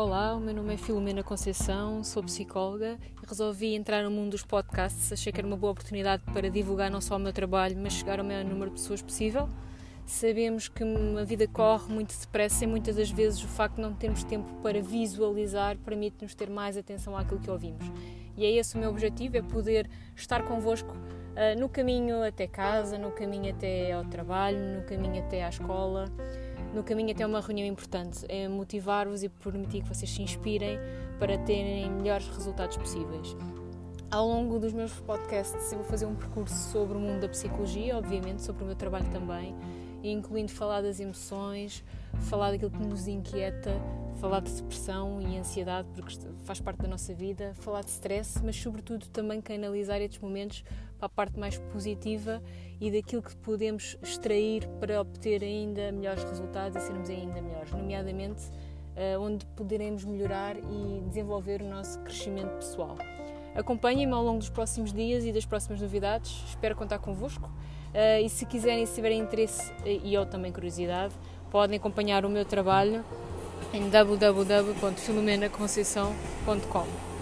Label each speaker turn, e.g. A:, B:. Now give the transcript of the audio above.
A: Olá, o meu nome é Filomena Conceição, sou psicóloga e resolvi entrar no mundo dos podcasts. Achei que era uma boa oportunidade para divulgar não só o meu trabalho, mas chegar ao maior número de pessoas possível. Sabemos que a vida corre muito depressa e muitas das vezes o facto de não termos tempo para visualizar permite-nos ter mais atenção àquilo que ouvimos. E é esse o meu objetivo, é poder estar convosco uh, no caminho até casa, no caminho até ao trabalho, no caminho até à escola no caminho até uma reunião importante, é motivar-vos e permitir que vocês se inspirem para terem melhores resultados possíveis. Ao longo dos meus podcasts, eu vou fazer um percurso sobre o mundo da psicologia, obviamente, sobre o meu trabalho também, incluindo falar das emoções, falar daquilo que nos inquieta, falar de depressão e ansiedade, porque faz parte da nossa vida, falar de stress, mas sobretudo também canalizar estes momentos para a parte mais positiva e daquilo que podemos extrair para obter ainda melhores resultados e sermos ainda melhores, nomeadamente uh, onde poderemos melhorar e desenvolver o nosso crescimento pessoal. Acompanhem-me ao longo dos próximos dias e das próximas novidades, espero contar convosco. Uh, e se quiserem, se tiverem interesse e ou também curiosidade, podem acompanhar o meu trabalho em www.filomenaconceição.com.